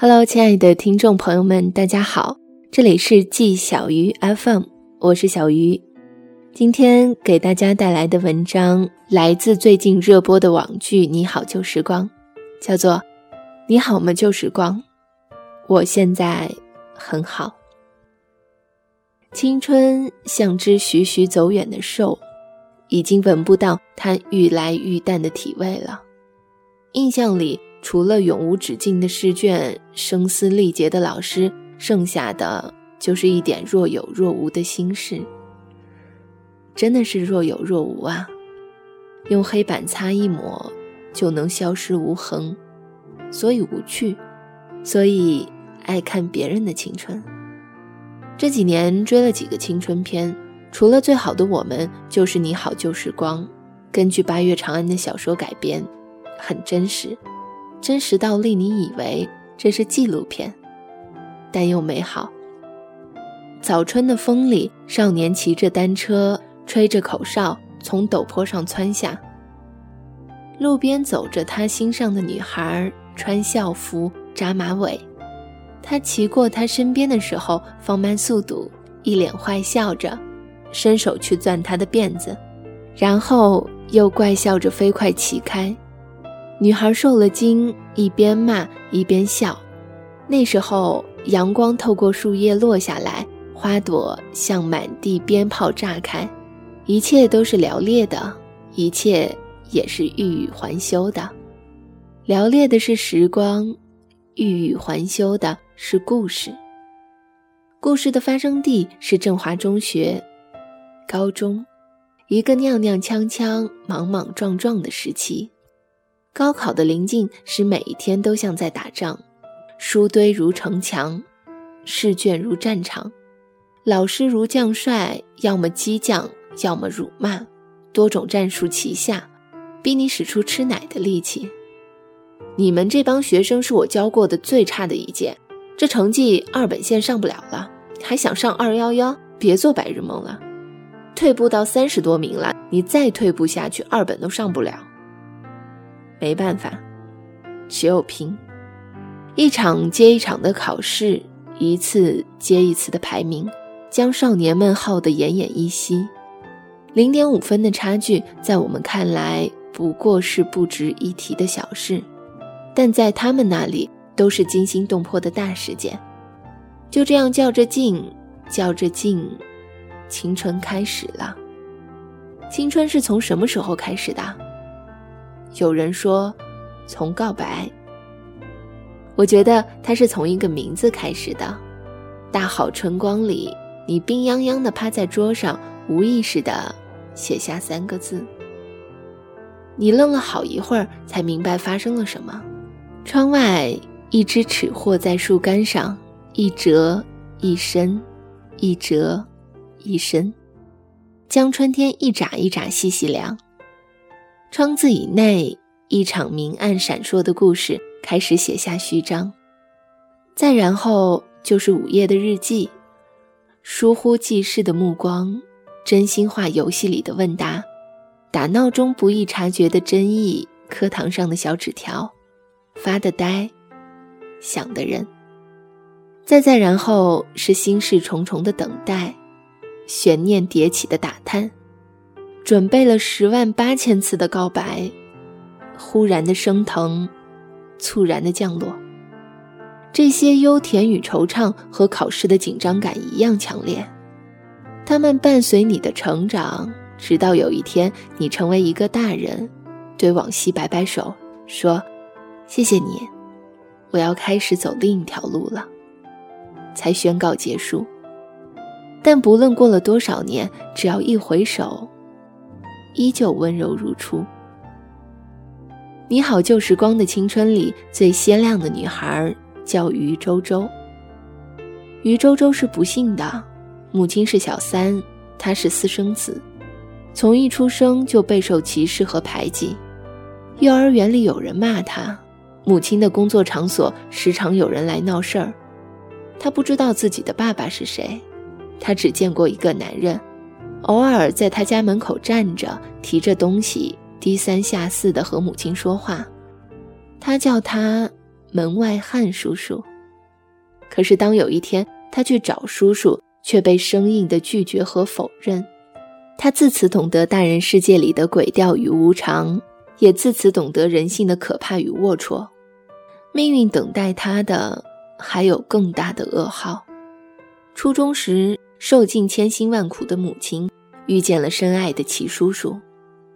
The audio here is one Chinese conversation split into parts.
Hello，亲爱的听众朋友们，大家好，这里是季小鱼 FM，我是小鱼。今天给大家带来的文章来自最近热播的网剧《你好旧时光》，叫做《你好吗旧时光》，我现在很好。青春像只徐徐走远的兽，已经闻不到它愈来愈淡的体味了。印象里，除了永无止境的试卷、声嘶力竭的老师，剩下的就是一点若有若无的心事。真的是若有若无啊！用黑板擦一抹，就能消失无痕，所以无趣，所以爱看别人的青春。这几年追了几个青春片，除了《最好的我们》，就是《你好旧时光》，根据八月长安的小说改编，很真实，真实到令你以为这是纪录片，但又美好。早春的风里，少年骑着单车，吹着口哨，从陡坡上窜下。路边走着他心上的女孩，穿校服，扎马尾。他骑过他身边的时候，放慢速度，一脸坏笑着，伸手去攥他的辫子，然后又怪笑着飞快骑开。女孩受了惊，一边骂一边笑。那时候，阳光透过树叶落下来，花朵像满地鞭炮炸开，一切都是辽烈的，一切也是欲语还休的。辽烈的是时光，欲语还休的。是故事。故事的发生地是振华中学，高中，一个踉踉跄跄、莽莽撞撞的时期。高考的临近，使每一天都像在打仗，书堆如城墙，试卷如战场，老师如将帅，要么激将，要么辱骂，多种战术齐下，逼你使出吃奶的力气。你们这帮学生是我教过的最差的一届。这成绩二本线上不了了，还想上二幺幺？别做白日梦了，退步到三十多名了，你再退步下去，二本都上不了。没办法，只有拼。一场接一场的考试，一次接一次的排名，将少年们耗得奄奄一息。零点五分的差距，在我们看来不过是不值一提的小事，但在他们那里。都是惊心动魄的大事件，就这样较着劲，较着劲，青春开始了。青春是从什么时候开始的？有人说，从告白。我觉得它是从一个名字开始的。大好春光里，你病殃殃地趴在桌上，无意识地写下三个字。你愣了好一会儿，才明白发生了什么。窗外。一只尺货在树干上一折一伸，一折一伸，将春天一眨一眨细细量。窗子以内，一场明暗闪烁的故事开始写下序章。再然后就是午夜的日记，疏忽记事的目光，真心话游戏里的问答，打闹中不易察觉的真意，课堂上的小纸条，发的呆。想的人，再再然后是心事重重的等待，悬念迭起的打探，准备了十万八千次的告白，忽然的升腾，猝然的降落。这些忧甜与惆怅和考试的紧张感一样强烈，它们伴随你的成长，直到有一天你成为一个大人，对往昔摆摆手，说：“谢谢你。”我要开始走另一条路了，才宣告结束。但不论过了多少年，只要一回首，依旧温柔如初。你好，旧时光的青春里最鲜亮的女孩叫于周周。于周周是不幸的，母亲是小三，她是私生子，从一出生就备受歧视和排挤。幼儿园里有人骂她。母亲的工作场所时常有人来闹事儿，他不知道自己的爸爸是谁，他只见过一个男人，偶尔在他家门口站着，提着东西，低三下四地和母亲说话。他叫他门外汉叔叔。可是当有一天他去找叔叔，却被生硬的拒绝和否认。他自此懂得大人世界里的诡调与无常，也自此懂得人性的可怕与龌龊。命运等待他的还有更大的噩耗。初中时，受尽千辛万苦的母亲遇见了深爱的齐叔叔，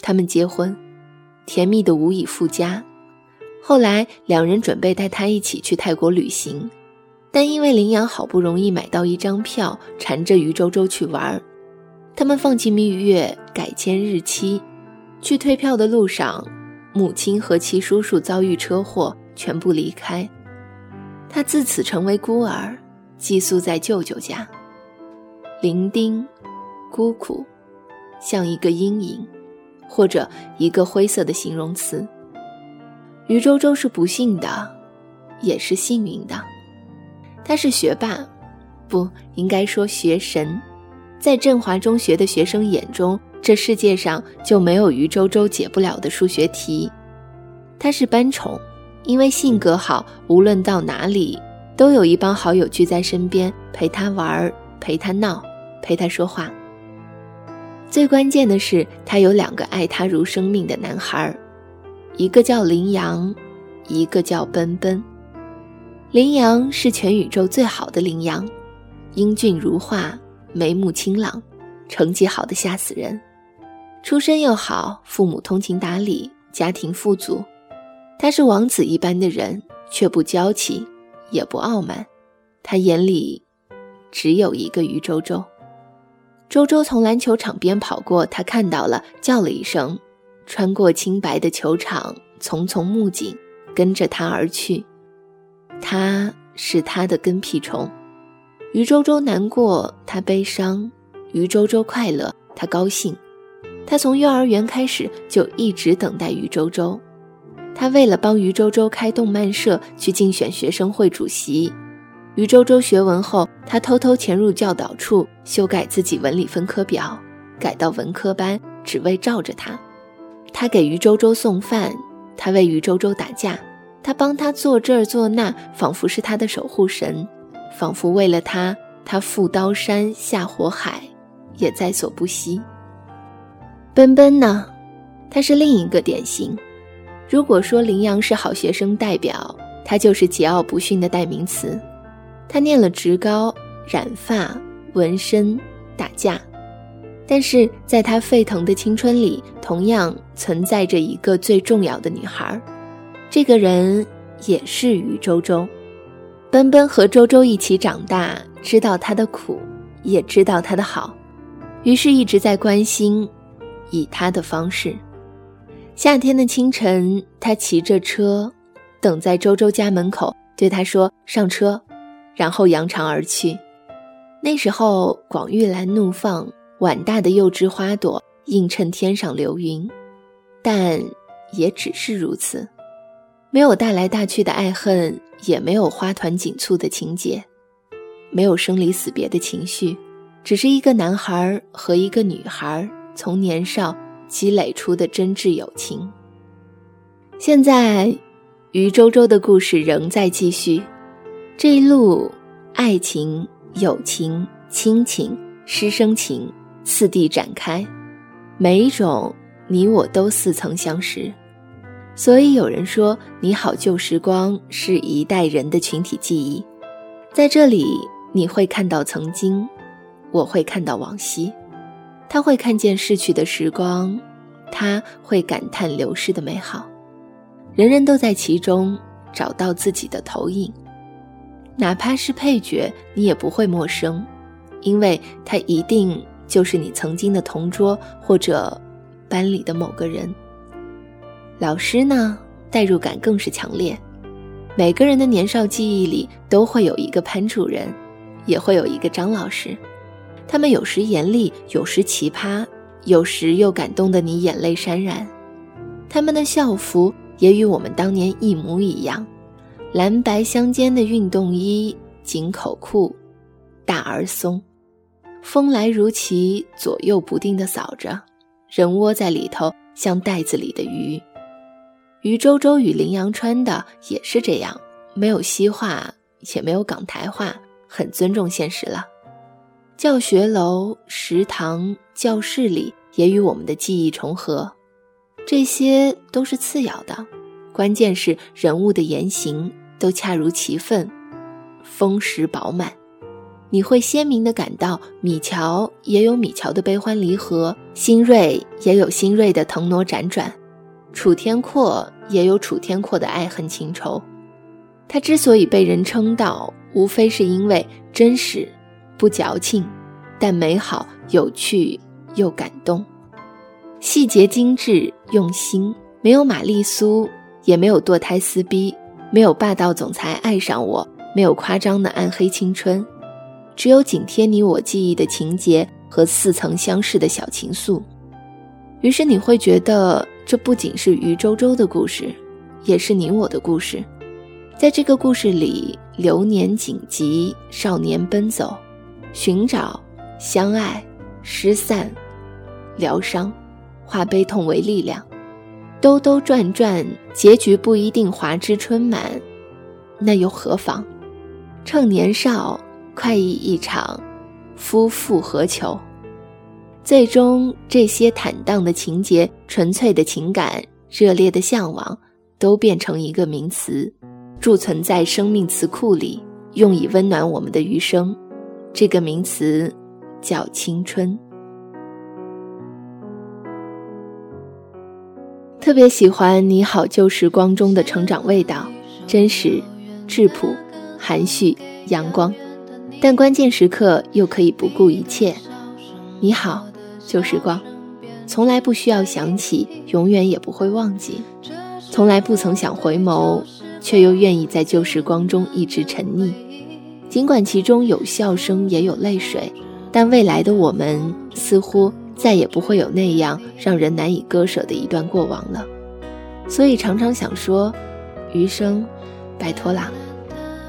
他们结婚，甜蜜的无以复加。后来，两人准备带他一起去泰国旅行，但因为林阳好不容易买到一张票，缠着于周周去玩。他们放弃蜜月，改签日期。去退票的路上，母亲和其叔叔遭遇车祸，全部离开。他自此成为孤儿，寄宿在舅舅家。伶仃、孤苦，像一个阴影，或者一个灰色的形容词。于周周是不幸的，也是幸运的。他是学霸，不应该说学神。在振华中学的学生眼中，这世界上就没有于周周解不了的数学题。他是班宠，因为性格好，无论到哪里都有一帮好友聚在身边，陪他玩儿，陪他闹，陪他说话。最关键的是，他有两个爱他如生命的男孩，一个叫林阳，一个叫奔奔。林阳是全宇宙最好的林阳，英俊如画。眉目清朗，成绩好的吓死人，出身又好，父母通情达理，家庭富足。他是王子一般的人，却不娇气，也不傲慢。他眼里只有一个于周周。周周从篮球场边跑过，他看到了，叫了一声，穿过清白的球场，丛丛木槿跟着他而去。他是他的跟屁虫。于周周难过，他悲伤；于周周快乐，他高兴。他从幼儿园开始就一直等待于周周。他为了帮于周周开动漫社，去竞选学生会主席。于周周学文后，他偷偷潜入教导处，修改自己文理分科表，改到文科班，只为罩着他。他给于周周送饭，他为于周周打架，他帮他做这儿做那，仿佛是他的守护神。仿佛为了他，他赴刀山下火海，也在所不惜。奔奔呢，他是另一个典型。如果说羚羊是好学生代表，他就是桀骜不驯的代名词。他念了职高，染发、纹身、打架，但是在他沸腾的青春里，同样存在着一个最重要的女孩。这个人也是余周周。奔奔和周周一起长大，知道他的苦，也知道他的好，于是一直在关心，以他的方式。夏天的清晨，他骑着车，等在周周家门口，对他说：“上车。”然后扬长而去。那时候，广玉兰怒放，碗大的幼枝花朵映衬天上流云，但也只是如此。没有大来大去的爱恨，也没有花团锦簇的情节，没有生离死别的情绪，只是一个男孩和一个女孩从年少积累出的真挚友情。现在，于周周的故事仍在继续，这一路，爱情、友情、亲情、师生情次第展开，每一种你我都似曾相识。所以有人说，《你好旧时光》是一代人的群体记忆，在这里你会看到曾经，我会看到往昔，他会看见逝去的时光，他会感叹流逝的美好，人人都在其中找到自己的投影，哪怕是配角，你也不会陌生，因为他一定就是你曾经的同桌或者班里的某个人。老师呢，代入感更是强烈。每个人的年少记忆里都会有一个潘主任，也会有一个张老师。他们有时严厉，有时奇葩，有时又感动得你眼泪潸然。他们的校服也与我们当年一模一样，蓝白相间的运动衣，紧口裤，大而松。风来如棋，左右不定地扫着，人窝在里头，像袋子里的鱼。于周周与林阳穿的也是这样，没有西化，也没有港台化，很尊重现实了。教学楼、食堂、教室里也与我们的记忆重合，这些都是次要的，关键是人物的言行都恰如其分，丰实饱满。你会鲜明地感到，米乔也有米乔的悲欢离合，新锐也有新锐的腾挪辗转，楚天阔也有楚天阔的爱恨情仇。他之所以被人称道，无非是因为真实，不矫情，但美好、有趣又感动，细节精致、用心。没有玛丽苏，也没有堕胎撕逼，没有霸道总裁爱上我，没有夸张的暗黑青春。只有紧贴你我记忆的情节和似曾相识的小情愫，于是你会觉得这不仅是余周周的故事，也是你我的故事。在这个故事里，流年紧急，少年奔走，寻找，相爱，失散，疗伤，化悲痛为力量，兜兜转转，结局不一定华枝春满，那又何妨？趁年少。快意一场，夫复何求？最终，这些坦荡的情节、纯粹的情感、热烈的向往，都变成一个名词，贮存在生命词库里，用以温暖我们的余生。这个名词叫青春。特别喜欢《你好旧时光》中的成长味道，真实、质朴、含蓄、阳光。但关键时刻又可以不顾一切。你好，旧时光，从来不需要想起，永远也不会忘记。从来不曾想回眸，却又愿意在旧时光中一直沉溺。尽管其中有笑声，也有泪水，但未来的我们似乎再也不会有那样让人难以割舍的一段过往了。所以常常想说，余生，拜托啦，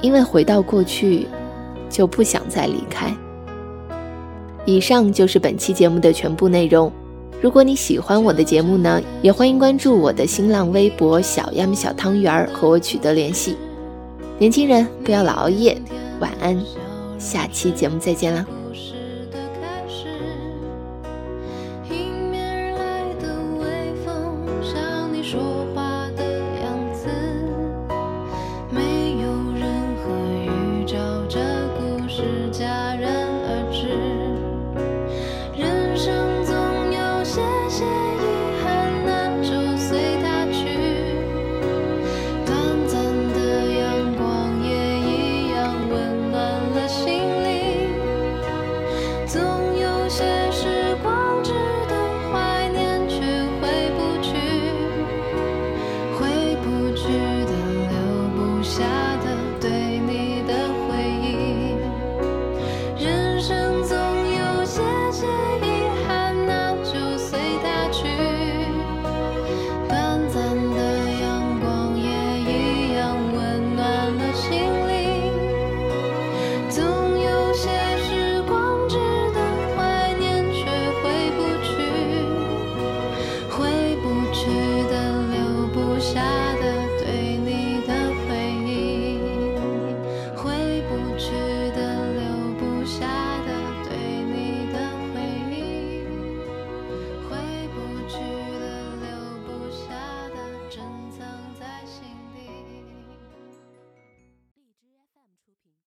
因为回到过去。就不想再离开。以上就是本期节目的全部内容。如果你喜欢我的节目呢，也欢迎关注我的新浪微博“小鸭小汤圆儿”和我取得联系。年轻人不要老熬夜，晚安，下期节目再见啦。